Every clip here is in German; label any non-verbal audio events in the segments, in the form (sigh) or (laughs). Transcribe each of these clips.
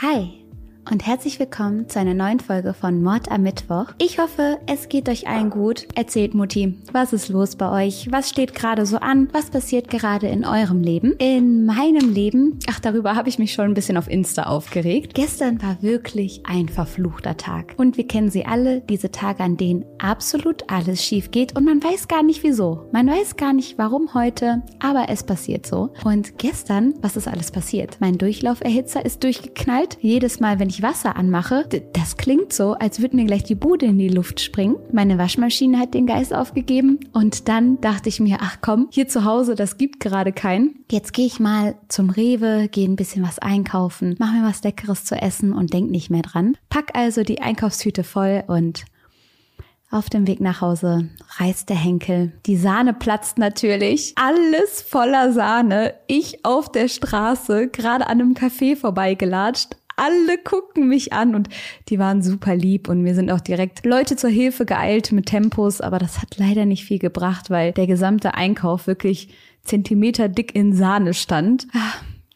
Hi und herzlich willkommen zu einer neuen Folge von Mord am Mittwoch. Ich hoffe, es geht euch allen gut. Erzählt Mutti, was ist los bei euch? Was steht gerade so an? Was passiert gerade in eurem Leben? In meinem Leben, ach, darüber habe ich mich schon ein bisschen auf Insta aufgeregt. Gestern war wirklich ein verfluchter Tag. Und wir kennen sie alle, diese Tage, an denen absolut alles schief geht und man weiß gar nicht wieso. Man weiß gar nicht warum heute, aber es passiert so. Und gestern, was ist alles passiert? Mein Durchlauferhitzer ist durchgeknallt. Jedes Mal, wenn ich ich Wasser anmache, das klingt so, als würde mir gleich die Bude in die Luft springen. Meine Waschmaschine hat den Geist aufgegeben und dann dachte ich mir, ach komm, hier zu Hause, das gibt gerade keinen. Jetzt gehe ich mal zum Rewe, gehe ein bisschen was einkaufen, mache mir was Leckeres zu essen und denk nicht mehr dran. Pack also die Einkaufstüte voll und auf dem Weg nach Hause reißt der Henkel. Die Sahne platzt natürlich. Alles voller Sahne. Ich auf der Straße, gerade an einem Café vorbeigelatscht alle gucken mich an und die waren super lieb und mir sind auch direkt Leute zur Hilfe geeilt mit Tempos, aber das hat leider nicht viel gebracht, weil der gesamte Einkauf wirklich Zentimeter dick in Sahne stand.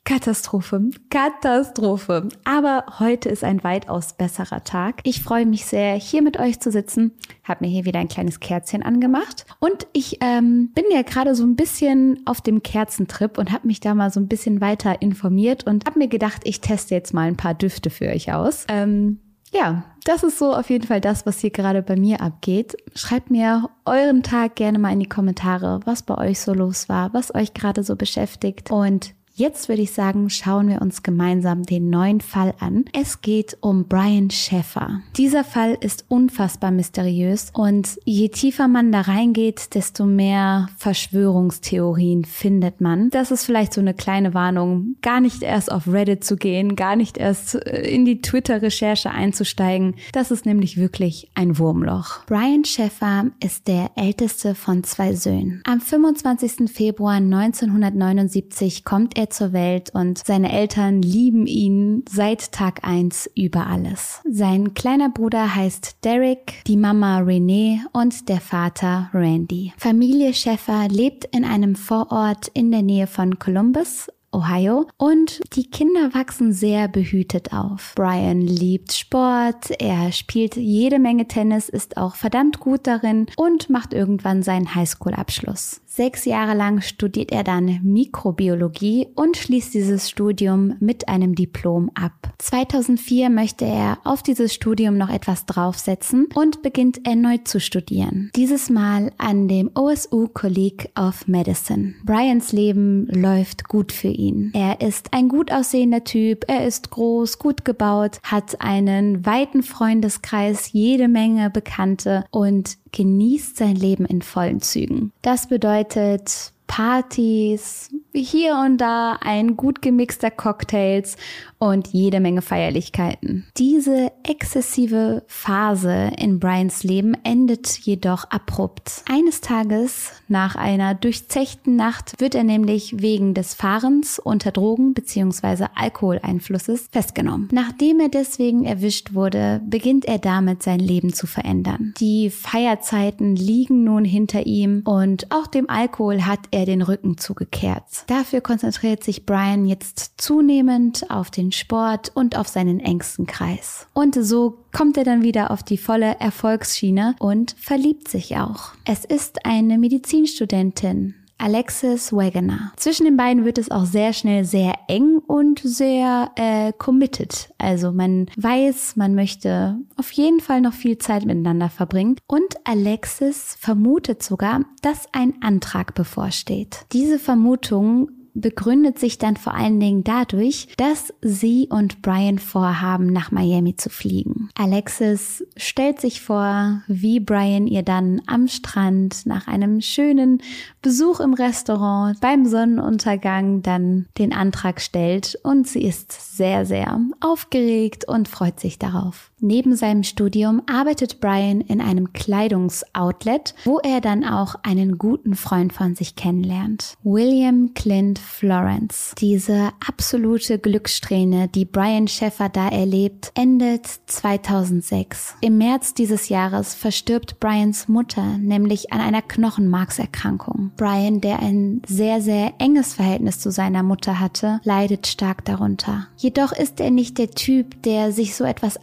Katastrophe, Katastrophe. Aber heute ist ein weitaus besserer Tag. Ich freue mich sehr, hier mit euch zu sitzen. Habe mir hier wieder ein kleines Kerzchen angemacht. Und ich ähm, bin ja gerade so ein bisschen auf dem Kerzentrip und habe mich da mal so ein bisschen weiter informiert und habe mir gedacht, ich teste jetzt mal ein paar Düfte für euch aus. Ähm, ja, das ist so auf jeden Fall das, was hier gerade bei mir abgeht. Schreibt mir euren Tag gerne mal in die Kommentare, was bei euch so los war, was euch gerade so beschäftigt. Und Jetzt würde ich sagen, schauen wir uns gemeinsam den neuen Fall an. Es geht um Brian Schäffer. Dieser Fall ist unfassbar mysteriös und je tiefer man da reingeht, desto mehr Verschwörungstheorien findet man. Das ist vielleicht so eine kleine Warnung, gar nicht erst auf Reddit zu gehen, gar nicht erst äh, in die Twitter-Recherche einzusteigen. Das ist nämlich wirklich ein Wurmloch. Brian Schäffer ist der älteste von zwei Söhnen. Am 25. Februar 1979 kommt er zur Welt und seine Eltern lieben ihn seit Tag eins über alles. Sein kleiner Bruder heißt Derek, die Mama Renee und der Vater Randy. Familie Schäffer lebt in einem Vorort in der Nähe von Columbus Ohio. Und die Kinder wachsen sehr behütet auf. Brian liebt Sport, er spielt jede Menge Tennis, ist auch verdammt gut darin und macht irgendwann seinen Highschool-Abschluss. Sechs Jahre lang studiert er dann Mikrobiologie und schließt dieses Studium mit einem Diplom ab. 2004 möchte er auf dieses Studium noch etwas draufsetzen und beginnt erneut zu studieren. Dieses Mal an dem OSU Colleague of Medicine. Brians Leben läuft gut für ihn. Er ist ein gut aussehender Typ, er ist groß, gut gebaut, hat einen weiten Freundeskreis, jede Menge Bekannte und genießt sein Leben in vollen Zügen. Das bedeutet Partys, hier und da ein gut gemixter Cocktails und jede Menge Feierlichkeiten. Diese exzessive Phase in Brians Leben endet jedoch abrupt. Eines Tages, nach einer durchzechten Nacht, wird er nämlich wegen des Fahrens unter Drogen bzw. Alkoholeinflusses festgenommen. Nachdem er deswegen erwischt wurde, beginnt er damit sein Leben zu verändern. Die Feierzeiten liegen nun hinter ihm und auch dem Alkohol hat er den Rücken zugekehrt. Dafür konzentriert sich Brian jetzt zunehmend auf den Sport und auf seinen engsten Kreis. Und so kommt er dann wieder auf die volle Erfolgsschiene und verliebt sich auch. Es ist eine Medizinstudentin, Alexis Wagoner. Zwischen den beiden wird es auch sehr schnell sehr eng und sehr äh, committed. Also man weiß, man möchte auf jeden Fall noch viel Zeit miteinander verbringen. Und Alexis vermutet sogar, dass ein Antrag bevorsteht. Diese Vermutung begründet sich dann vor allen Dingen dadurch, dass sie und Brian vorhaben, nach Miami zu fliegen. Alexis stellt sich vor, wie Brian ihr dann am Strand nach einem schönen Besuch im Restaurant beim Sonnenuntergang dann den Antrag stellt und sie ist sehr, sehr aufgeregt und freut sich darauf. Neben seinem Studium arbeitet Brian in einem Kleidungsoutlet, wo er dann auch einen guten Freund von sich kennenlernt. William Clint Florence. Diese absolute Glückssträhne, die Brian Schäffer da erlebt, endet 2006. Im März dieses Jahres verstirbt Brians Mutter nämlich an einer Knochenmarkserkrankung. Brian, der ein sehr, sehr enges Verhältnis zu seiner Mutter hatte, leidet stark darunter. Jedoch ist er nicht der Typ, der sich so etwas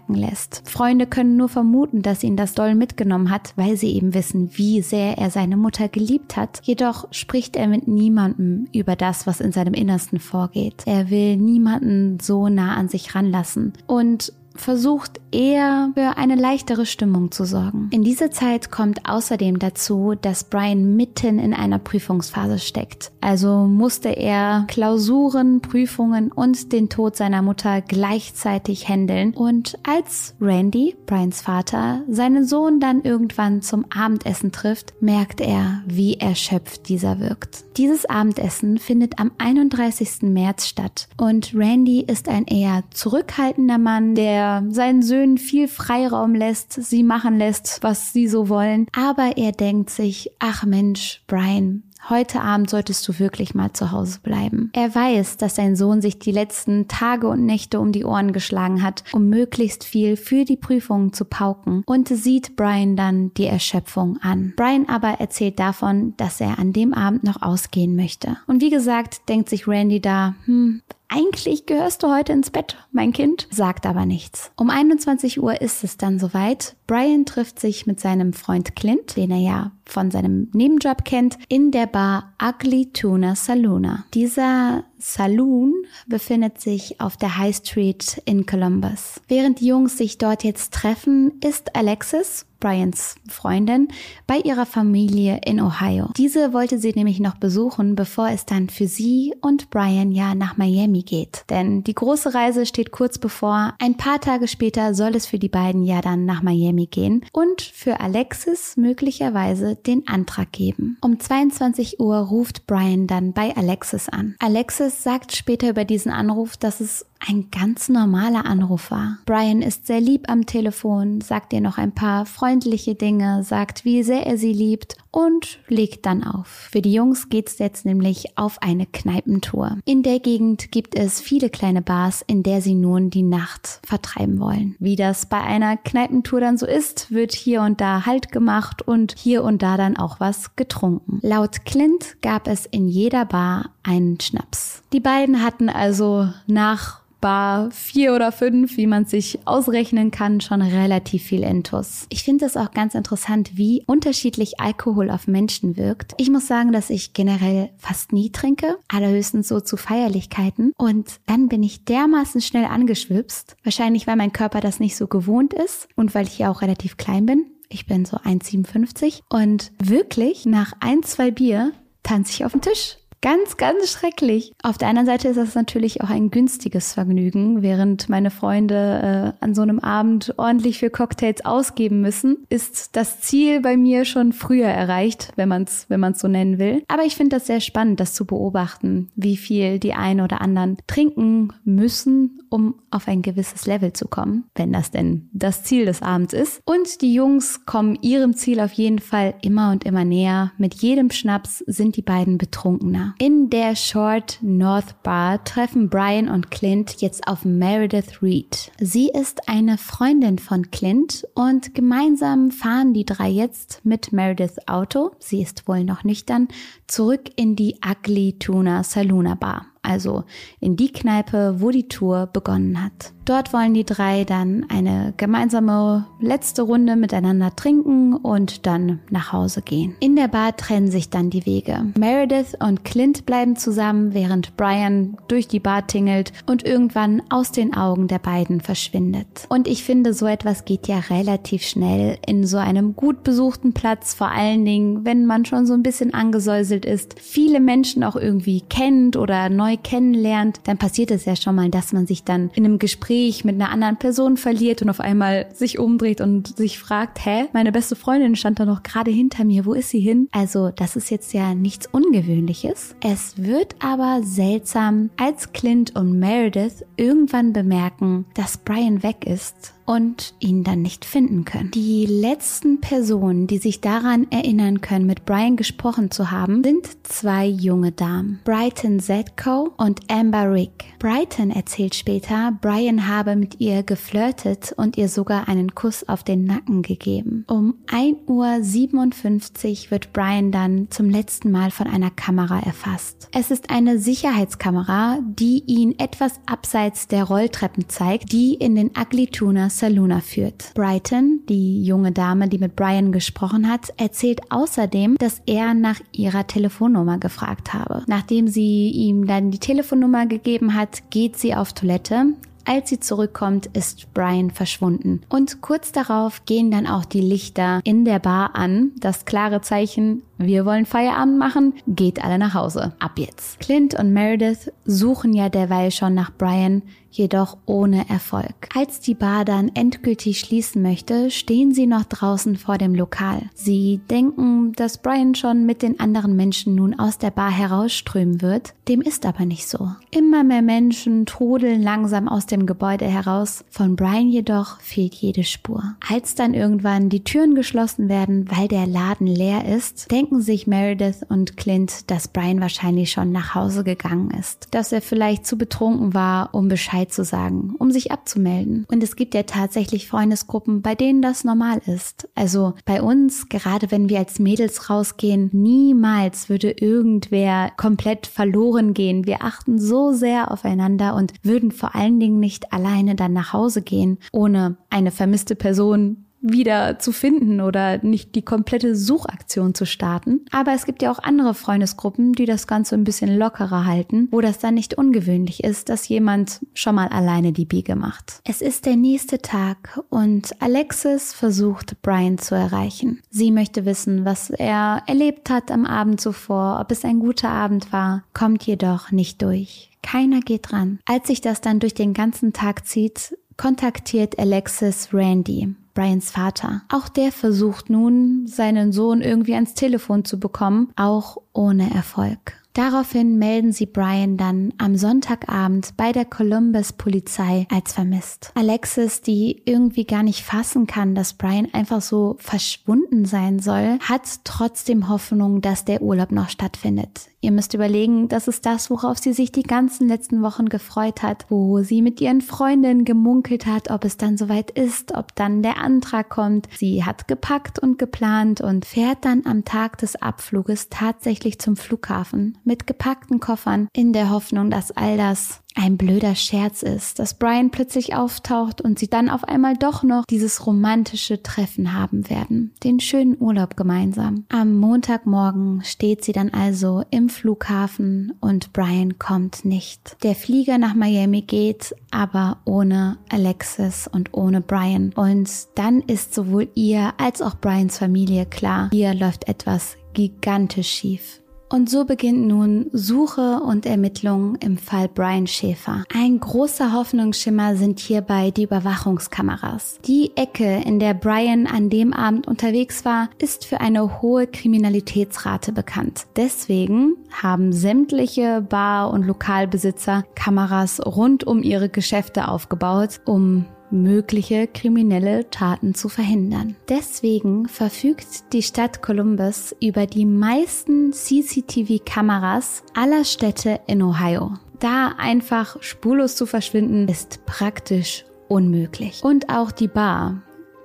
anmerken lässt. Freunde können nur vermuten, dass ihn das doll mitgenommen hat, weil sie eben wissen, wie sehr er seine Mutter geliebt hat. Jedoch spricht er mit niemandem über das, was in seinem Innersten vorgeht. Er will niemanden so nah an sich ranlassen. Und versucht eher für eine leichtere Stimmung zu sorgen. In dieser Zeit kommt außerdem dazu, dass Brian mitten in einer Prüfungsphase steckt. Also musste er Klausuren, Prüfungen und den Tod seiner Mutter gleichzeitig handeln. Und als Randy, Brians Vater, seinen Sohn dann irgendwann zum Abendessen trifft, merkt er, wie erschöpft dieser wirkt. Dieses Abendessen findet am 31. März statt und Randy ist ein eher zurückhaltender Mann, der seinen Söhnen viel Freiraum lässt, sie machen lässt, was sie so wollen. Aber er denkt sich, ach Mensch, Brian, Heute Abend solltest du wirklich mal zu Hause bleiben. Er weiß, dass sein Sohn sich die letzten Tage und Nächte um die Ohren geschlagen hat, um möglichst viel für die Prüfungen zu pauken und sieht Brian dann die Erschöpfung an. Brian aber erzählt davon, dass er an dem Abend noch ausgehen möchte. Und wie gesagt, denkt sich Randy da, hm, eigentlich gehörst du heute ins Bett, mein Kind, sagt aber nichts. Um 21 Uhr ist es dann soweit. Brian trifft sich mit seinem Freund Clint, den er ja von seinem Nebenjob kennt, in der Bar Ugly Tuna Saloona. Dieser Saloon befindet sich auf der High Street in Columbus. Während die Jungs sich dort jetzt treffen, ist Alexis, Brians Freundin, bei ihrer Familie in Ohio. Diese wollte sie nämlich noch besuchen, bevor es dann für sie und Brian ja nach Miami geht. Denn die große Reise steht kurz bevor. Ein paar Tage später soll es für die beiden ja dann nach Miami gehen und für Alexis möglicherweise den Antrag geben. Um 22 Uhr ruft Brian dann bei Alexis an. Alexis sagt später über diesen Anruf, dass es ein ganz normaler Anruf war. Brian ist sehr lieb am Telefon, sagt ihr noch ein paar freundliche Dinge, sagt, wie sehr er sie liebt und legt dann auf. Für die Jungs geht's jetzt nämlich auf eine Kneipentour. In der Gegend gibt es viele kleine Bars, in der sie nun die Nacht vertreiben wollen. Wie das bei einer Kneipentour dann so ist, wird hier und da Halt gemacht und hier und da dann auch was getrunken. Laut Clint gab es in jeder Bar einen Schnaps. Die beiden hatten also nach Bar vier oder fünf, wie man sich ausrechnen kann, schon relativ viel Intus. Ich finde es auch ganz interessant, wie unterschiedlich Alkohol auf Menschen wirkt. Ich muss sagen, dass ich generell fast nie trinke, allerhöchstens so zu Feierlichkeiten. Und dann bin ich dermaßen schnell angeschwipst. Wahrscheinlich, weil mein Körper das nicht so gewohnt ist und weil ich ja auch relativ klein bin. Ich bin so 1,57 und wirklich nach ein, zwei Bier tanze ich auf den Tisch. Ganz, ganz schrecklich. Auf der anderen Seite ist das natürlich auch ein günstiges Vergnügen. Während meine Freunde äh, an so einem Abend ordentlich für Cocktails ausgeben müssen, ist das Ziel bei mir schon früher erreicht, wenn man es wenn man's so nennen will. Aber ich finde das sehr spannend, das zu beobachten, wie viel die einen oder anderen trinken müssen, um auf ein gewisses Level zu kommen, wenn das denn das Ziel des Abends ist. Und die Jungs kommen ihrem Ziel auf jeden Fall immer und immer näher. Mit jedem Schnaps sind die beiden betrunkener. In der Short North Bar treffen Brian und Clint jetzt auf Meredith Reed. Sie ist eine Freundin von Clint und gemeinsam fahren die drei jetzt mit Merediths Auto, sie ist wohl noch nüchtern, zurück in die Ugly Tuna Saloona Bar also in die Kneipe, wo die Tour begonnen hat. Dort wollen die drei dann eine gemeinsame letzte Runde miteinander trinken und dann nach Hause gehen. In der Bar trennen sich dann die Wege. Meredith und Clint bleiben zusammen, während Brian durch die Bar tingelt und irgendwann aus den Augen der beiden verschwindet. Und ich finde, so etwas geht ja relativ schnell in so einem gut besuchten Platz, vor allen Dingen, wenn man schon so ein bisschen angesäuselt ist, viele Menschen auch irgendwie kennt oder neu kennenlernt, dann passiert es ja schon mal, dass man sich dann in einem Gespräch mit einer anderen Person verliert und auf einmal sich umdreht und sich fragt, hä, meine beste Freundin stand da noch gerade hinter mir, wo ist sie hin? Also das ist jetzt ja nichts Ungewöhnliches. Es wird aber seltsam, als Clint und Meredith irgendwann bemerken, dass Brian weg ist und ihn dann nicht finden können. Die letzten Personen, die sich daran erinnern können, mit Brian gesprochen zu haben, sind zwei junge Damen, Brighton Zetko und Amber Rick. Brighton erzählt später, Brian habe mit ihr geflirtet und ihr sogar einen Kuss auf den Nacken gegeben. Um 1.57 Uhr wird Brian dann zum letzten Mal von einer Kamera erfasst. Es ist eine Sicherheitskamera, die ihn etwas abseits der Rolltreppen zeigt, die in den Ugly Tuna Saluna führt. Brighton, die junge Dame, die mit Brian gesprochen hat, erzählt außerdem, dass er nach ihrer Telefonnummer gefragt habe. Nachdem sie ihm dann die Telefonnummer gegeben hat, geht sie auf Toilette, als sie zurückkommt, ist Brian verschwunden. Und kurz darauf gehen dann auch die Lichter in der Bar an. Das klare Zeichen, wir wollen Feierabend machen, geht alle nach Hause. Ab jetzt. Clint und Meredith suchen ja derweil schon nach Brian, jedoch ohne Erfolg. Als die Bar dann endgültig schließen möchte, stehen sie noch draußen vor dem Lokal. Sie denken, dass Brian schon mit den anderen Menschen nun aus der Bar herausströmen wird. Dem ist aber nicht so. Immer mehr Menschen trudeln langsam aus dem Gebäude heraus. Von Brian jedoch fehlt jede Spur. Als dann irgendwann die Türen geschlossen werden, weil der Laden leer ist, denken sich Meredith und Clint, dass Brian wahrscheinlich schon nach Hause gegangen ist, dass er vielleicht zu betrunken war, um Bescheid zu sagen, um sich abzumelden. Und es gibt ja tatsächlich Freundesgruppen, bei denen das normal ist. Also bei uns, gerade wenn wir als Mädels rausgehen, niemals würde irgendwer komplett verloren gehen. Wir achten so sehr aufeinander und würden vor allen Dingen nicht alleine dann nach Hause gehen, ohne eine vermisste Person wieder zu finden oder nicht die komplette Suchaktion zu starten. Aber es gibt ja auch andere Freundesgruppen, die das Ganze ein bisschen lockerer halten, wo das dann nicht ungewöhnlich ist, dass jemand schon mal alleine die Biege macht. Es ist der nächste Tag und Alexis versucht Brian zu erreichen. Sie möchte wissen, was er erlebt hat am Abend zuvor, ob es ein guter Abend war, kommt jedoch nicht durch. Keiner geht dran. Als sich das dann durch den ganzen Tag zieht, kontaktiert Alexis Randy. Brians Vater. Auch der versucht nun, seinen Sohn irgendwie ans Telefon zu bekommen, auch ohne Erfolg. Daraufhin melden sie Brian dann am Sonntagabend bei der Columbus Polizei als vermisst. Alexis, die irgendwie gar nicht fassen kann, dass Brian einfach so verschwunden sein soll, hat trotzdem Hoffnung, dass der Urlaub noch stattfindet. Ihr müsst überlegen, das ist das, worauf sie sich die ganzen letzten Wochen gefreut hat, wo sie mit ihren Freundinnen gemunkelt hat, ob es dann soweit ist, ob dann der Antrag kommt. Sie hat gepackt und geplant und fährt dann am Tag des Abfluges tatsächlich zum Flughafen mit gepackten Koffern in der Hoffnung, dass all das ein blöder Scherz ist, dass Brian plötzlich auftaucht und sie dann auf einmal doch noch dieses romantische Treffen haben werden, den schönen Urlaub gemeinsam. Am Montagmorgen steht sie dann also im Flughafen und Brian kommt nicht. Der Flieger nach Miami geht, aber ohne Alexis und ohne Brian. Und dann ist sowohl ihr als auch Brians Familie klar, hier läuft etwas gigantisch schief. Und so beginnt nun Suche und Ermittlung im Fall Brian Schäfer. Ein großer Hoffnungsschimmer sind hierbei die Überwachungskameras. Die Ecke, in der Brian an dem Abend unterwegs war, ist für eine hohe Kriminalitätsrate bekannt. Deswegen haben sämtliche Bar- und Lokalbesitzer Kameras rund um ihre Geschäfte aufgebaut, um mögliche kriminelle Taten zu verhindern. Deswegen verfügt die Stadt Columbus über die meisten CCTV-Kameras aller Städte in Ohio. Da einfach spurlos zu verschwinden, ist praktisch unmöglich. Und auch die Bar,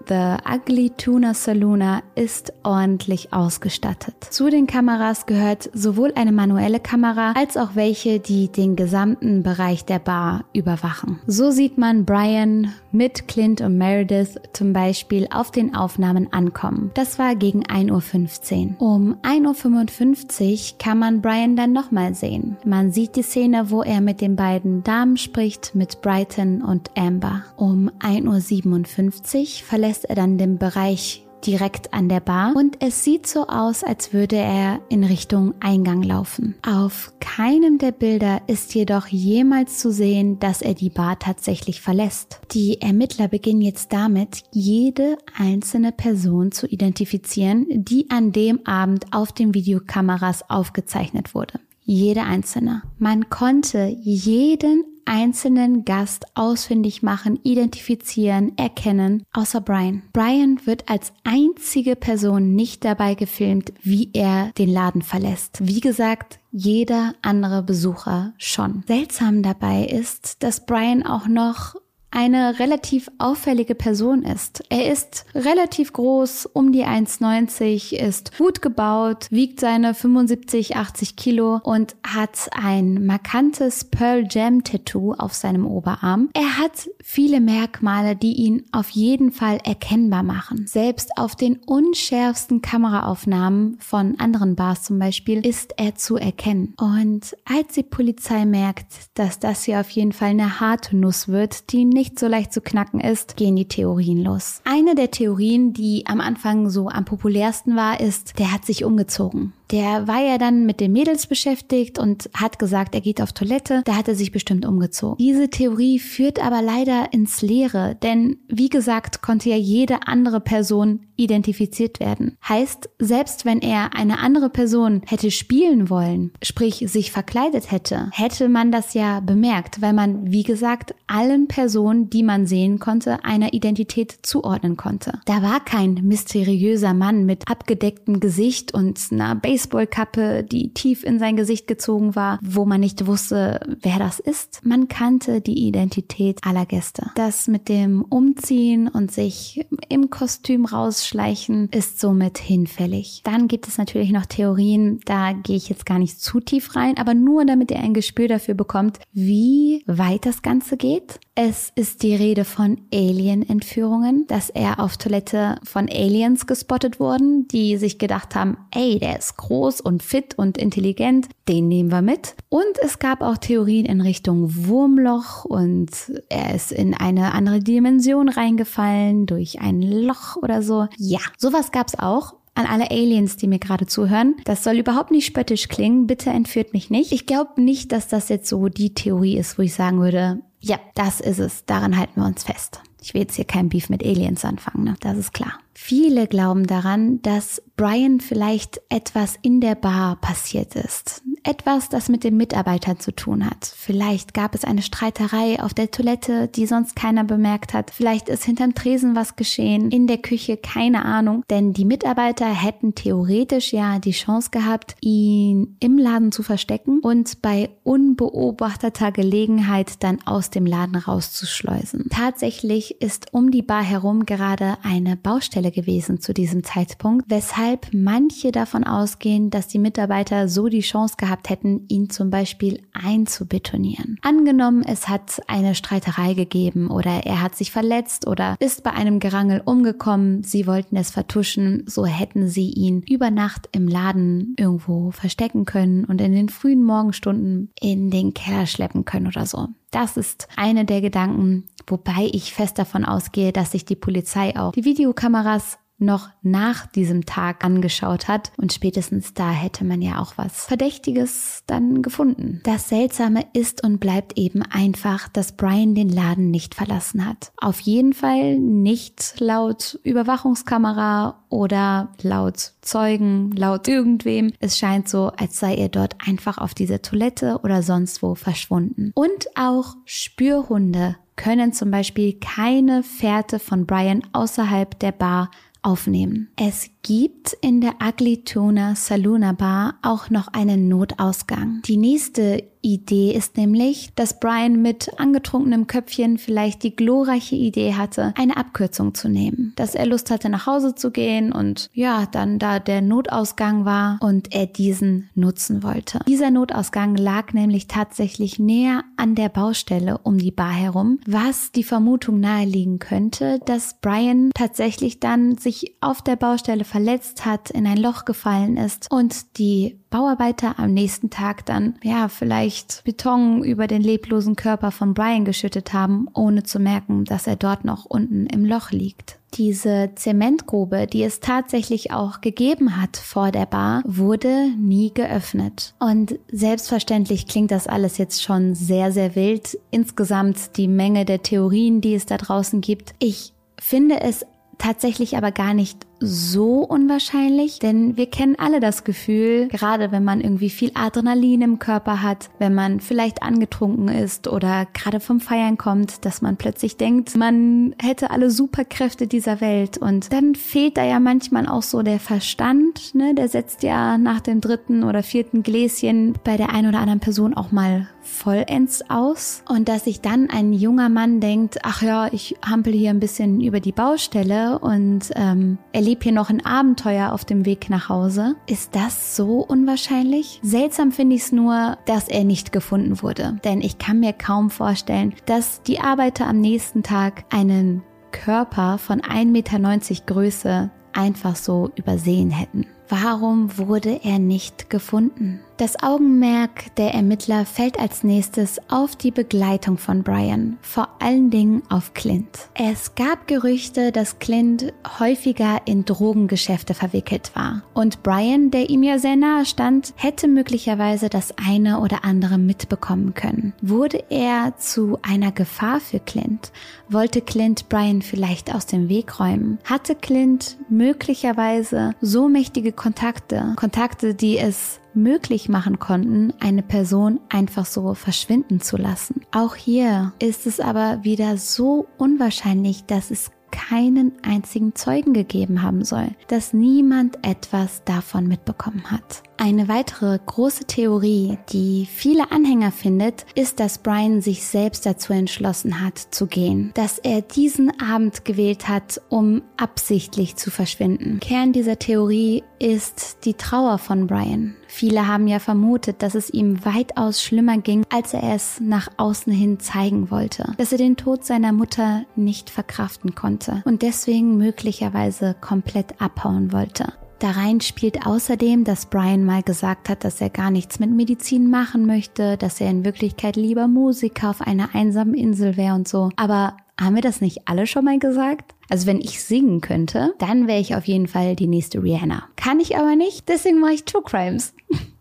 The Ugly Tuna Saluna ist ordentlich ausgestattet. Zu den Kameras gehört sowohl eine manuelle Kamera als auch welche, die den gesamten Bereich der Bar überwachen. So sieht man Brian mit Clint und Meredith zum Beispiel auf den Aufnahmen ankommen. Das war gegen 1.15 Uhr. Um 1.55 Uhr kann man Brian dann nochmal sehen. Man sieht die Szene, wo er mit den beiden Damen spricht, mit Brighton und Amber. Um 1.57 Uhr verlässt verlässt er dann den Bereich direkt an der Bar und es sieht so aus, als würde er in Richtung Eingang laufen. Auf keinem der Bilder ist jedoch jemals zu sehen, dass er die Bar tatsächlich verlässt. Die Ermittler beginnen jetzt damit, jede einzelne Person zu identifizieren, die an dem Abend auf den Videokameras aufgezeichnet wurde. Jede einzelne. Man konnte jeden einzelnen Gast ausfindig machen, identifizieren, erkennen, außer Brian. Brian wird als einzige Person nicht dabei gefilmt, wie er den Laden verlässt. Wie gesagt, jeder andere Besucher schon. Seltsam dabei ist, dass Brian auch noch eine relativ auffällige Person ist. Er ist relativ groß, um die 1,90, ist gut gebaut, wiegt seine 75, 80 Kilo und hat ein markantes Pearl Jam Tattoo auf seinem Oberarm. Er hat viele Merkmale, die ihn auf jeden Fall erkennbar machen. Selbst auf den unschärfsten Kameraaufnahmen von anderen Bars zum Beispiel ist er zu erkennen. Und als die Polizei merkt, dass das hier auf jeden Fall eine harte Nuss wird, die nicht nicht so leicht zu knacken ist, gehen die Theorien los. Eine der Theorien, die am Anfang so am populärsten war, ist, der hat sich umgezogen. Der war ja dann mit den Mädels beschäftigt und hat gesagt, er geht auf Toilette. Da hat er sich bestimmt umgezogen. Diese Theorie führt aber leider ins Leere, denn wie gesagt, konnte ja jede andere Person identifiziert werden. Heißt, selbst wenn er eine andere Person hätte spielen wollen, sprich sich verkleidet hätte, hätte man das ja bemerkt, weil man, wie gesagt, allen Personen, die man sehen konnte, einer Identität zuordnen konnte. Da war kein mysteriöser Mann mit abgedecktem Gesicht und einer Baseballkappe, die tief in sein Gesicht gezogen war, wo man nicht wusste, wer das ist. Man kannte die Identität aller Gäste. Das mit dem Umziehen und sich im Kostüm rausschleichen ist somit hinfällig. Dann gibt es natürlich noch Theorien, da gehe ich jetzt gar nicht zu tief rein, aber nur damit ihr ein Gespür dafür bekommt, wie weit das Ganze geht. Es ist die Rede von Alien-Entführungen, dass er auf Toilette von Aliens gespottet wurden, die sich gedacht haben, ey, der ist groß und fit und intelligent, den nehmen wir mit. Und es gab auch Theorien in Richtung Wurmloch und er ist in eine andere Dimension reingefallen durch ein Loch oder so. Ja, sowas gab's auch an alle Aliens, die mir gerade zuhören. Das soll überhaupt nicht spöttisch klingen. Bitte entführt mich nicht. Ich glaube nicht, dass das jetzt so die Theorie ist, wo ich sagen würde, ja, das ist es. Daran halten wir uns fest. Ich will jetzt hier kein Beef mit Aliens anfangen, ne? Das ist klar. Viele glauben daran, dass Brian vielleicht etwas in der Bar passiert ist. Etwas, das mit dem Mitarbeiter zu tun hat. Vielleicht gab es eine Streiterei auf der Toilette, die sonst keiner bemerkt hat. Vielleicht ist hinterm Tresen was geschehen, in der Küche, keine Ahnung. Denn die Mitarbeiter hätten theoretisch ja die Chance gehabt, ihn im Laden zu verstecken und bei unbeobachteter Gelegenheit dann aus dem Laden rauszuschleusen. Tatsächlich ist um die Bar herum gerade eine Baustelle gewesen zu diesem Zeitpunkt, weshalb manche davon ausgehen, dass die Mitarbeiter so die Chance gehabt hätten, ihn zum Beispiel einzubetonieren. Angenommen, es hat eine Streiterei gegeben oder er hat sich verletzt oder ist bei einem Gerangel umgekommen, sie wollten es vertuschen, so hätten sie ihn über Nacht im Laden irgendwo verstecken können und in den frühen Morgenstunden in den Keller schleppen können oder so. Das ist eine der Gedanken, wobei ich fest davon ausgehe, dass sich die Polizei auch die Videokameras noch nach diesem Tag angeschaut hat und spätestens da hätte man ja auch was Verdächtiges dann gefunden. Das Seltsame ist und bleibt eben einfach, dass Brian den Laden nicht verlassen hat. Auf jeden Fall nicht laut Überwachungskamera oder laut Zeugen, laut irgendwem. Es scheint so, als sei er dort einfach auf dieser Toilette oder sonst wo verschwunden. Und auch Spürhunde können zum Beispiel keine Fährte von Brian außerhalb der Bar aufnehmen. Es gibt in der Ugly Tuna Saluna Bar auch noch einen Notausgang. Die nächste Idee ist nämlich, dass Brian mit angetrunkenem Köpfchen vielleicht die glorreiche Idee hatte, eine Abkürzung zu nehmen. Dass er Lust hatte, nach Hause zu gehen und ja, dann da der Notausgang war und er diesen nutzen wollte. Dieser Notausgang lag nämlich tatsächlich näher an der Baustelle um die Bar herum, was die Vermutung naheliegen könnte, dass Brian tatsächlich dann sich auf der Baustelle verletzt hat, in ein Loch gefallen ist und die Bauarbeiter am nächsten Tag dann, ja, vielleicht Beton über den leblosen Körper von Brian geschüttet haben, ohne zu merken, dass er dort noch unten im Loch liegt. Diese Zementgrube, die es tatsächlich auch gegeben hat vor der Bar, wurde nie geöffnet. Und selbstverständlich klingt das alles jetzt schon sehr, sehr wild. Insgesamt die Menge der Theorien, die es da draußen gibt. Ich finde es tatsächlich aber gar nicht so unwahrscheinlich, denn wir kennen alle das Gefühl, gerade wenn man irgendwie viel Adrenalin im Körper hat, wenn man vielleicht angetrunken ist oder gerade vom Feiern kommt, dass man plötzlich denkt, man hätte alle Superkräfte dieser Welt und dann fehlt da ja manchmal auch so der Verstand, ne? Der setzt ja nach dem dritten oder vierten Gläschen bei der einen oder anderen Person auch mal vollends aus und dass sich dann ein junger Mann denkt, ach ja, ich hampel hier ein bisschen über die Baustelle und ähm, erlebe hier noch ein Abenteuer auf dem Weg nach Hause. Ist das so unwahrscheinlich? Seltsam finde ich es nur, dass er nicht gefunden wurde, denn ich kann mir kaum vorstellen, dass die Arbeiter am nächsten Tag einen Körper von 1,90 Meter Größe einfach so übersehen hätten. Warum wurde er nicht gefunden? Das Augenmerk der Ermittler fällt als nächstes auf die Begleitung von Brian, vor allen Dingen auf Clint. Es gab Gerüchte, dass Clint häufiger in Drogengeschäfte verwickelt war. Und Brian, der ihm ja sehr nahe stand, hätte möglicherweise das eine oder andere mitbekommen können. Wurde er zu einer Gefahr für Clint? Wollte Clint Brian vielleicht aus dem Weg räumen? Hatte Clint möglicherweise so mächtige Kontakte, Kontakte, die es möglich machen konnten, eine Person einfach so verschwinden zu lassen. Auch hier ist es aber wieder so unwahrscheinlich, dass es keinen einzigen Zeugen gegeben haben soll, dass niemand etwas davon mitbekommen hat. Eine weitere große Theorie, die viele Anhänger findet, ist, dass Brian sich selbst dazu entschlossen hat zu gehen, dass er diesen Abend gewählt hat, um absichtlich zu verschwinden. Kern dieser Theorie ist die Trauer von Brian. Viele haben ja vermutet, dass es ihm weitaus schlimmer ging, als er es nach außen hin zeigen wollte, dass er den Tod seiner Mutter nicht verkraften konnte und deswegen möglicherweise komplett abhauen wollte. Da rein spielt außerdem, dass Brian mal gesagt hat, dass er gar nichts mit Medizin machen möchte, dass er in Wirklichkeit lieber Musiker auf einer einsamen Insel wäre und so. Aber haben wir das nicht alle schon mal gesagt? Also wenn ich singen könnte, dann wäre ich auf jeden Fall die nächste Rihanna. Kann ich aber nicht, deswegen mache ich True Crimes. (laughs)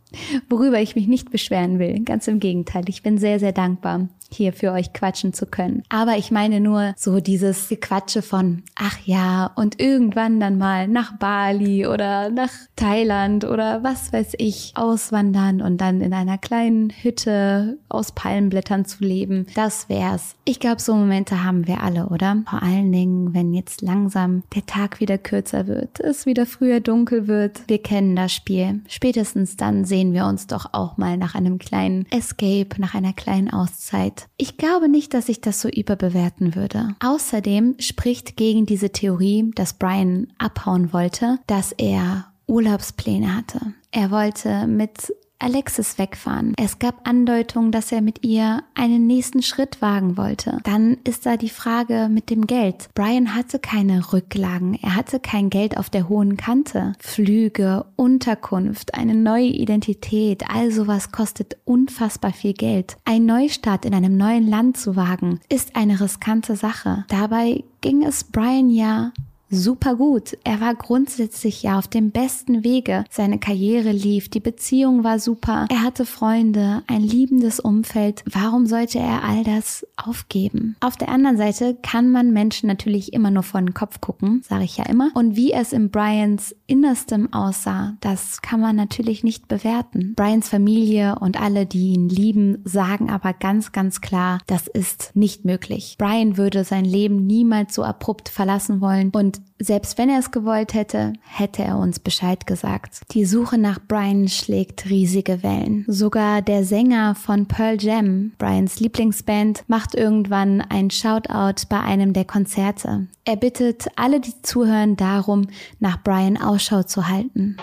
Worüber ich mich nicht beschweren will. Ganz im Gegenteil, ich bin sehr, sehr dankbar hier für euch quatschen zu können. Aber ich meine nur so dieses Gequatsche von, ach ja, und irgendwann dann mal nach Bali oder nach Thailand oder was weiß ich, auswandern und dann in einer kleinen Hütte aus Palmenblättern zu leben. Das wär's. Ich glaube, so Momente haben wir alle, oder? Vor allen Dingen, wenn jetzt langsam der Tag wieder kürzer wird, es wieder früher dunkel wird. Wir kennen das Spiel. Spätestens dann sehen wir uns doch auch mal nach einem kleinen Escape, nach einer kleinen Auszeit ich glaube nicht, dass ich das so überbewerten würde. Außerdem spricht gegen diese Theorie, dass Brian abhauen wollte, dass er Urlaubspläne hatte. Er wollte mit Alexis wegfahren. Es gab Andeutungen, dass er mit ihr einen nächsten Schritt wagen wollte. Dann ist da die Frage mit dem Geld. Brian hatte keine Rücklagen. Er hatte kein Geld auf der hohen Kante. Flüge, Unterkunft, eine neue Identität, all sowas kostet unfassbar viel Geld. Ein Neustart in einem neuen Land zu wagen, ist eine riskante Sache. Dabei ging es Brian ja super gut. Er war grundsätzlich ja auf dem besten Wege. Seine Karriere lief, die Beziehung war super. Er hatte Freunde, ein liebendes Umfeld. Warum sollte er all das aufgeben? Auf der anderen Seite kann man Menschen natürlich immer nur vor den Kopf gucken, sage ich ja immer. Und wie es in Brians Innerstem aussah, das kann man natürlich nicht bewerten. Brians Familie und alle, die ihn lieben, sagen aber ganz, ganz klar, das ist nicht möglich. Brian würde sein Leben niemals so abrupt verlassen wollen und selbst wenn er es gewollt hätte, hätte er uns Bescheid gesagt. Die Suche nach Brian schlägt riesige Wellen. Sogar der Sänger von Pearl Jam, Brians Lieblingsband, macht irgendwann ein Shoutout bei einem der Konzerte. Er bittet alle, die zuhören, darum, nach Brian Ausschau zu halten.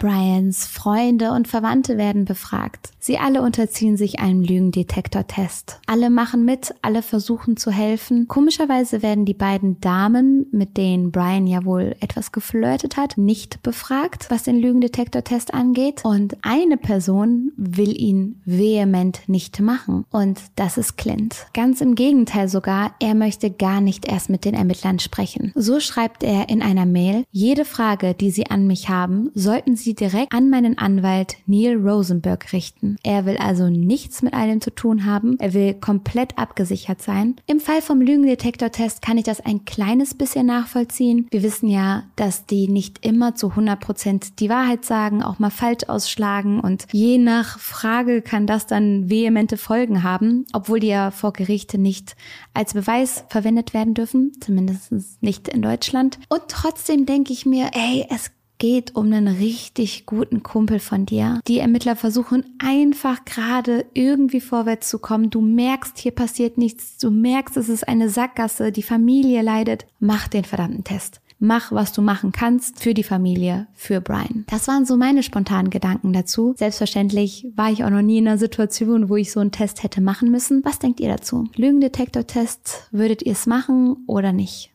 Brians Freunde und Verwandte werden befragt. Sie alle unterziehen sich einem Lügendetektor-Test. Alle machen mit, alle versuchen zu helfen. Komischerweise werden die beiden Damen, mit denen Brian ja wohl etwas geflirtet hat, nicht befragt, was den Lügendetektor-Test angeht. Und eine Person will ihn vehement nicht machen. Und das ist Clint. Ganz im Gegenteil sogar, er möchte gar nicht erst mit den Ermittlern sprechen. So schreibt er in einer Mail, jede Frage, die Sie an mich haben, sollten Sie sie direkt an meinen Anwalt Neil Rosenberg richten. Er will also nichts mit allem zu tun haben. Er will komplett abgesichert sein. Im Fall vom Lügendetektor-Test kann ich das ein kleines bisschen nachvollziehen. Wir wissen ja, dass die nicht immer zu 100 Prozent die Wahrheit sagen, auch mal falsch ausschlagen und je nach Frage kann das dann vehemente Folgen haben, obwohl die ja vor Gerichte nicht als Beweis verwendet werden dürfen, zumindest nicht in Deutschland. Und trotzdem denke ich mir, ey, es geht um einen richtig guten Kumpel von dir. Die Ermittler versuchen einfach gerade irgendwie vorwärts zu kommen. Du merkst, hier passiert nichts. Du merkst, es ist eine Sackgasse. Die Familie leidet. Mach den verdammten Test. Mach, was du machen kannst für die Familie, für Brian. Das waren so meine spontanen Gedanken dazu. Selbstverständlich war ich auch noch nie in einer Situation, wo ich so einen Test hätte machen müssen. Was denkt ihr dazu? Lügendetektor-Test, würdet ihr es machen oder nicht?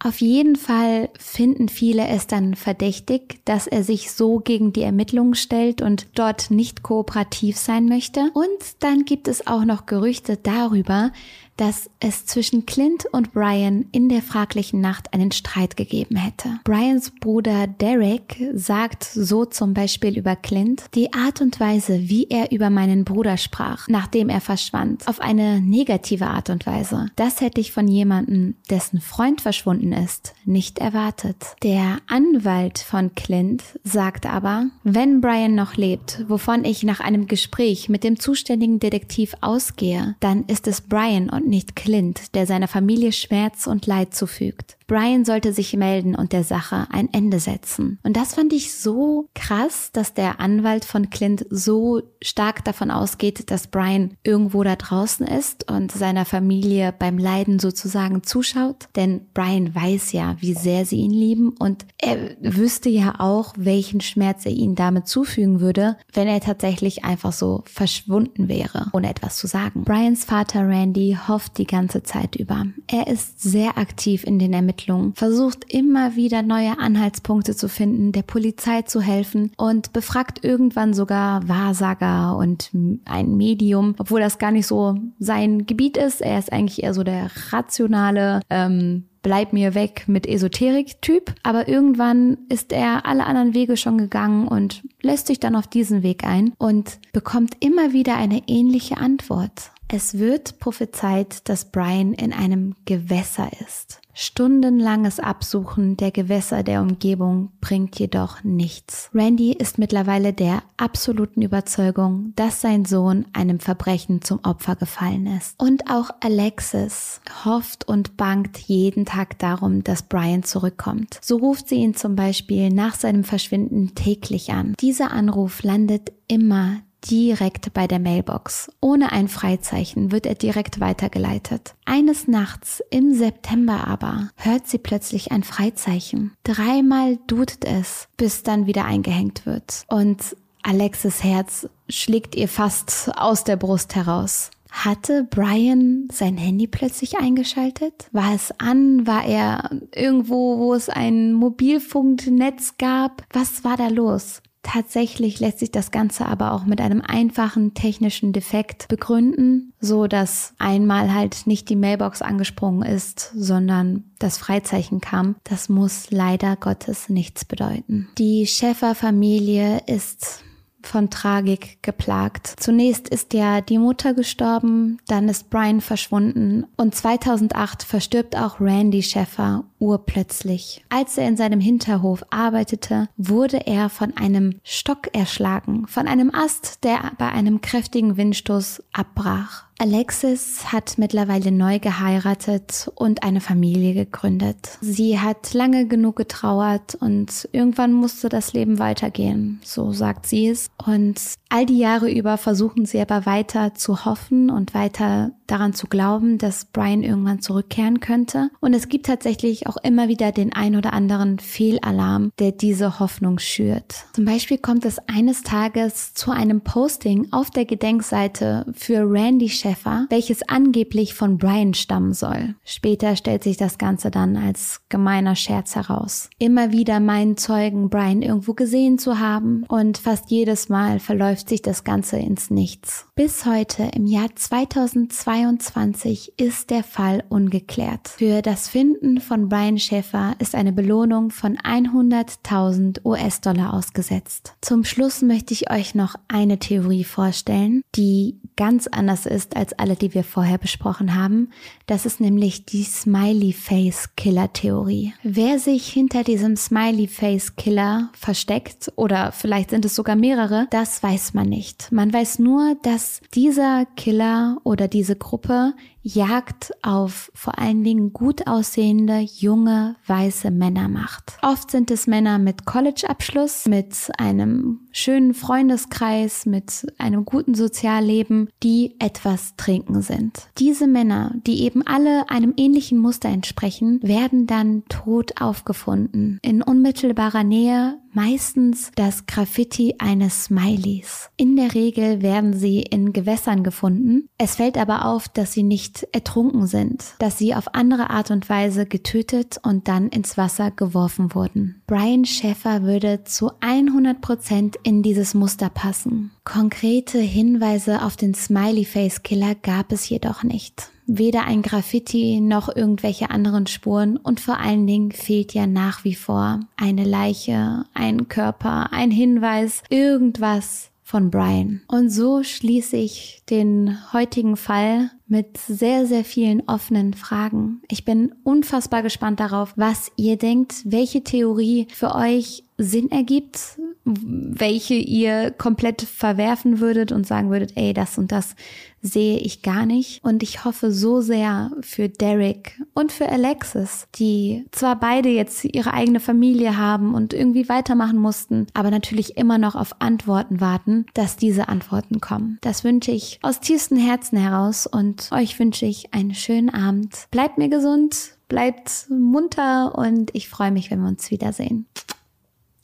Auf jeden Fall finden viele es dann verdächtig, dass er sich so gegen die Ermittlungen stellt und dort nicht kooperativ sein möchte. Und dann gibt es auch noch Gerüchte darüber, dass es zwischen Clint und Brian in der fraglichen Nacht einen Streit gegeben hätte. Brians Bruder Derek sagt so zum Beispiel über Clint, die Art und Weise, wie er über meinen Bruder sprach, nachdem er verschwand, auf eine negative Art und Weise. Das hätte ich von jemandem, dessen Freund verschwunden ist, nicht erwartet. Der Anwalt von Clint sagt aber, wenn Brian noch lebt, wovon ich nach einem Gespräch mit dem zuständigen Detektiv ausgehe, dann ist es Brian und nicht Clint, der seiner Familie Schmerz und Leid zufügt. Brian sollte sich melden und der Sache ein Ende setzen. Und das fand ich so krass, dass der Anwalt von Clint so stark davon ausgeht, dass Brian irgendwo da draußen ist und seiner Familie beim Leiden sozusagen zuschaut. Denn Brian weiß ja, wie sehr sie ihn lieben und er wüsste ja auch, welchen Schmerz er ihnen damit zufügen würde, wenn er tatsächlich einfach so verschwunden wäre, ohne etwas zu sagen. Brians Vater Randy hofft die ganze Zeit über. Er ist sehr aktiv in den Ermittlungen Ermittlungen, versucht immer wieder neue Anhaltspunkte zu finden, der Polizei zu helfen und befragt irgendwann sogar Wahrsager und ein Medium, obwohl das gar nicht so sein Gebiet ist. Er ist eigentlich eher so der rationale, ähm, bleib mir weg mit Esoterik-Typ. Aber irgendwann ist er alle anderen Wege schon gegangen und lässt sich dann auf diesen Weg ein und bekommt immer wieder eine ähnliche Antwort. Es wird prophezeit, dass Brian in einem Gewässer ist. Stundenlanges Absuchen der Gewässer der Umgebung bringt jedoch nichts. Randy ist mittlerweile der absoluten Überzeugung, dass sein Sohn einem Verbrechen zum Opfer gefallen ist. Und auch Alexis hofft und bangt jeden Tag darum, dass Brian zurückkommt. So ruft sie ihn zum Beispiel nach seinem Verschwinden täglich an. Dieser Anruf landet immer direkt bei der Mailbox. Ohne ein Freizeichen wird er direkt weitergeleitet. Eines Nachts im September aber hört sie plötzlich ein Freizeichen. Dreimal dutet es, bis dann wieder eingehängt wird. Und Alexis Herz schlägt ihr fast aus der Brust heraus. Hatte Brian sein Handy plötzlich eingeschaltet? War es an? War er irgendwo, wo es ein Mobilfunknetz gab? Was war da los? Tatsächlich lässt sich das Ganze aber auch mit einem einfachen technischen Defekt begründen, so dass einmal halt nicht die Mailbox angesprungen ist, sondern das Freizeichen kam. Das muss leider Gottes nichts bedeuten. Die Schäfer-Familie ist von Tragik geplagt. Zunächst ist ja die Mutter gestorben, dann ist Brian verschwunden und 2008 verstirbt auch Randy Sheffer urplötzlich. Als er in seinem Hinterhof arbeitete, wurde er von einem Stock erschlagen, von einem Ast, der bei einem kräftigen Windstoß abbrach. Alexis hat mittlerweile neu geheiratet und eine Familie gegründet. Sie hat lange genug getrauert und irgendwann musste das Leben weitergehen, so sagt sie es. Und all die Jahre über versuchen sie aber weiter zu hoffen und weiter daran zu glauben, dass Brian irgendwann zurückkehren könnte. Und es gibt tatsächlich auch immer wieder den ein oder anderen Fehlalarm, der diese Hoffnung schürt. Zum Beispiel kommt es eines Tages zu einem Posting auf der Gedenkseite für Randy Sheffer, welches angeblich von Brian stammen soll. Später stellt sich das Ganze dann als gemeiner Scherz heraus. Immer wieder meinen Zeugen, Brian irgendwo gesehen zu haben und fast jedes Mal verläuft sich das Ganze ins Nichts. Bis heute im Jahr 2002 2022 ist der Fall ungeklärt. Für das Finden von Brian Schäfer ist eine Belohnung von 100.000 US-Dollar ausgesetzt. Zum Schluss möchte ich euch noch eine Theorie vorstellen, die ganz anders ist als alle, die wir vorher besprochen haben. Das ist nämlich die Smiley Face Killer Theorie. Wer sich hinter diesem Smiley Face Killer versteckt oder vielleicht sind es sogar mehrere, das weiß man nicht. Man weiß nur, dass dieser Killer oder diese Gruppe Jagd auf vor allen Dingen gut aussehende, junge, weiße Männer macht. Oft sind es Männer mit College-Abschluss, mit einem schönen Freundeskreis, mit einem guten Sozialleben, die etwas trinken sind. Diese Männer, die eben alle einem ähnlichen Muster entsprechen, werden dann tot aufgefunden. In unmittelbarer Nähe meistens das Graffiti eines Smileys. In der Regel werden sie in Gewässern gefunden. Es fällt aber auf, dass sie nicht ertrunken sind, dass sie auf andere Art und Weise getötet und dann ins Wasser geworfen wurden. Brian Schäfer würde zu 100 Prozent in dieses Muster passen. Konkrete Hinweise auf den Smiley Face Killer gab es jedoch nicht. Weder ein Graffiti noch irgendwelche anderen Spuren und vor allen Dingen fehlt ja nach wie vor eine Leiche, ein Körper, ein Hinweis, irgendwas, von Brian. Und so schließe ich den heutigen Fall mit sehr, sehr vielen offenen Fragen. Ich bin unfassbar gespannt darauf, was ihr denkt, welche Theorie für euch Sinn ergibt, welche ihr komplett verwerfen würdet und sagen würdet, ey, das und das sehe ich gar nicht. Und ich hoffe so sehr für Derek und für Alexis, die zwar beide jetzt ihre eigene Familie haben und irgendwie weitermachen mussten, aber natürlich immer noch auf Antworten warten, dass diese Antworten kommen. Das wünsche ich aus tiefstem Herzen heraus und euch wünsche ich einen schönen Abend. Bleibt mir gesund, bleibt munter und ich freue mich, wenn wir uns wiedersehen.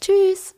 Tschüss!